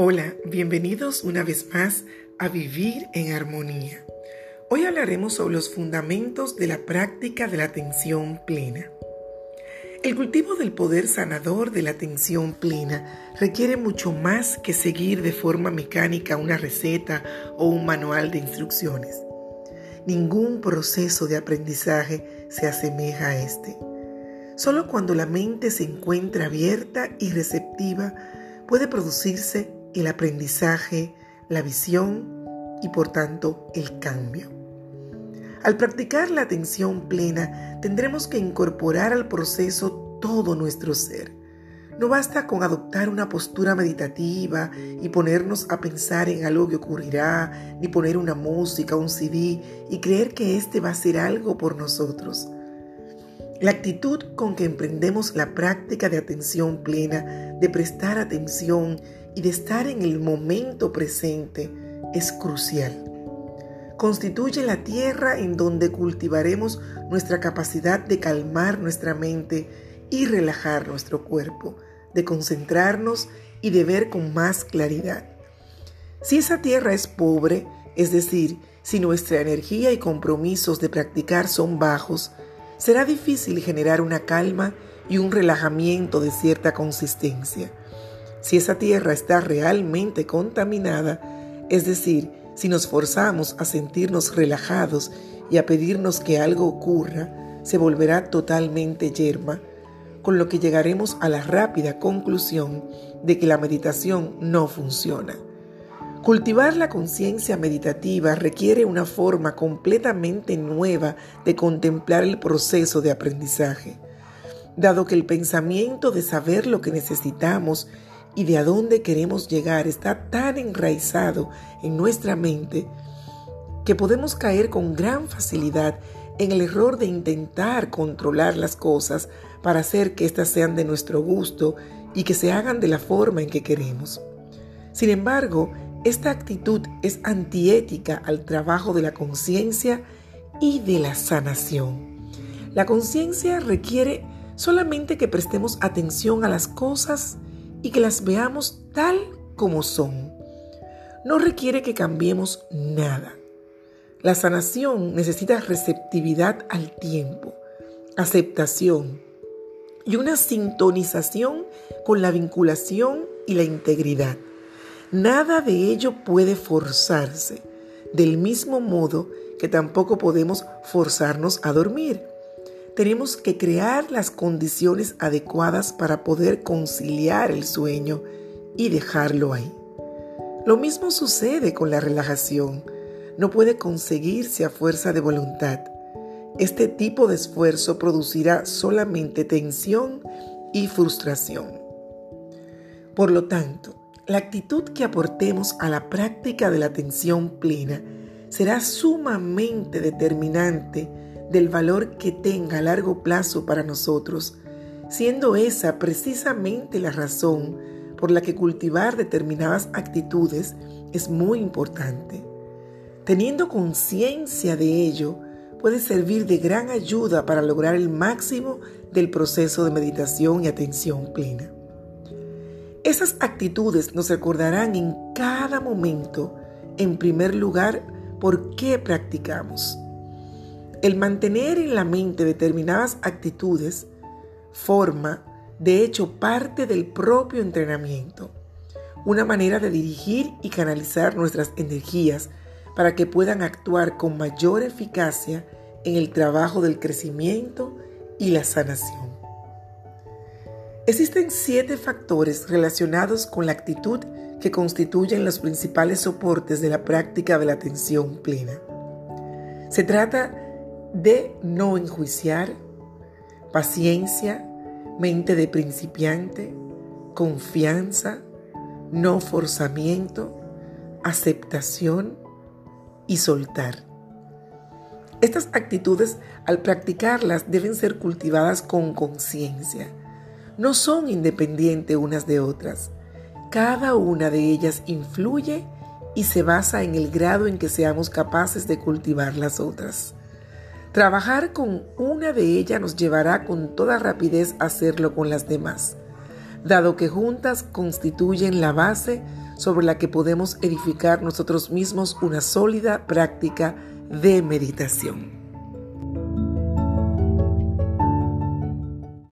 Hola, bienvenidos una vez más a Vivir en Armonía. Hoy hablaremos sobre los fundamentos de la práctica de la atención plena. El cultivo del poder sanador de la atención plena requiere mucho más que seguir de forma mecánica una receta o un manual de instrucciones. Ningún proceso de aprendizaje se asemeja a este. Solo cuando la mente se encuentra abierta y receptiva puede producirse el aprendizaje, la visión y por tanto el cambio. Al practicar la atención plena, tendremos que incorporar al proceso todo nuestro ser. No basta con adoptar una postura meditativa y ponernos a pensar en algo que ocurrirá, ni poner una música, un CD y creer que éste va a ser algo por nosotros. La actitud con que emprendemos la práctica de atención plena, de prestar atención y de estar en el momento presente es crucial. Constituye la tierra en donde cultivaremos nuestra capacidad de calmar nuestra mente y relajar nuestro cuerpo, de concentrarnos y de ver con más claridad. Si esa tierra es pobre, es decir, si nuestra energía y compromisos de practicar son bajos, será difícil generar una calma y un relajamiento de cierta consistencia. Si esa tierra está realmente contaminada, es decir, si nos forzamos a sentirnos relajados y a pedirnos que algo ocurra, se volverá totalmente yerma, con lo que llegaremos a la rápida conclusión de que la meditación no funciona. Cultivar la conciencia meditativa requiere una forma completamente nueva de contemplar el proceso de aprendizaje, dado que el pensamiento de saber lo que necesitamos y de a dónde queremos llegar está tan enraizado en nuestra mente que podemos caer con gran facilidad en el error de intentar controlar las cosas para hacer que éstas sean de nuestro gusto y que se hagan de la forma en que queremos. Sin embargo, esta actitud es antiética al trabajo de la conciencia y de la sanación. La conciencia requiere solamente que prestemos atención a las cosas y que las veamos tal como son. No requiere que cambiemos nada. La sanación necesita receptividad al tiempo, aceptación y una sintonización con la vinculación y la integridad. Nada de ello puede forzarse, del mismo modo que tampoco podemos forzarnos a dormir. Tenemos que crear las condiciones adecuadas para poder conciliar el sueño y dejarlo ahí. Lo mismo sucede con la relajación. No puede conseguirse a fuerza de voluntad. Este tipo de esfuerzo producirá solamente tensión y frustración. Por lo tanto, la actitud que aportemos a la práctica de la atención plena será sumamente determinante del valor que tenga a largo plazo para nosotros, siendo esa precisamente la razón por la que cultivar determinadas actitudes es muy importante. Teniendo conciencia de ello, puede servir de gran ayuda para lograr el máximo del proceso de meditación y atención plena. Esas actitudes nos recordarán en cada momento, en primer lugar, por qué practicamos. El mantener en la mente determinadas actitudes forma, de hecho, parte del propio entrenamiento, una manera de dirigir y canalizar nuestras energías para que puedan actuar con mayor eficacia en el trabajo del crecimiento y la sanación. Existen siete factores relacionados con la actitud que constituyen los principales soportes de la práctica de la atención plena. Se trata de no enjuiciar, paciencia, mente de principiante, confianza, no forzamiento, aceptación y soltar. Estas actitudes al practicarlas deben ser cultivadas con conciencia no son independientes unas de otras. Cada una de ellas influye y se basa en el grado en que seamos capaces de cultivar las otras. Trabajar con una de ellas nos llevará con toda rapidez a hacerlo con las demás, dado que juntas constituyen la base sobre la que podemos edificar nosotros mismos una sólida práctica de meditación.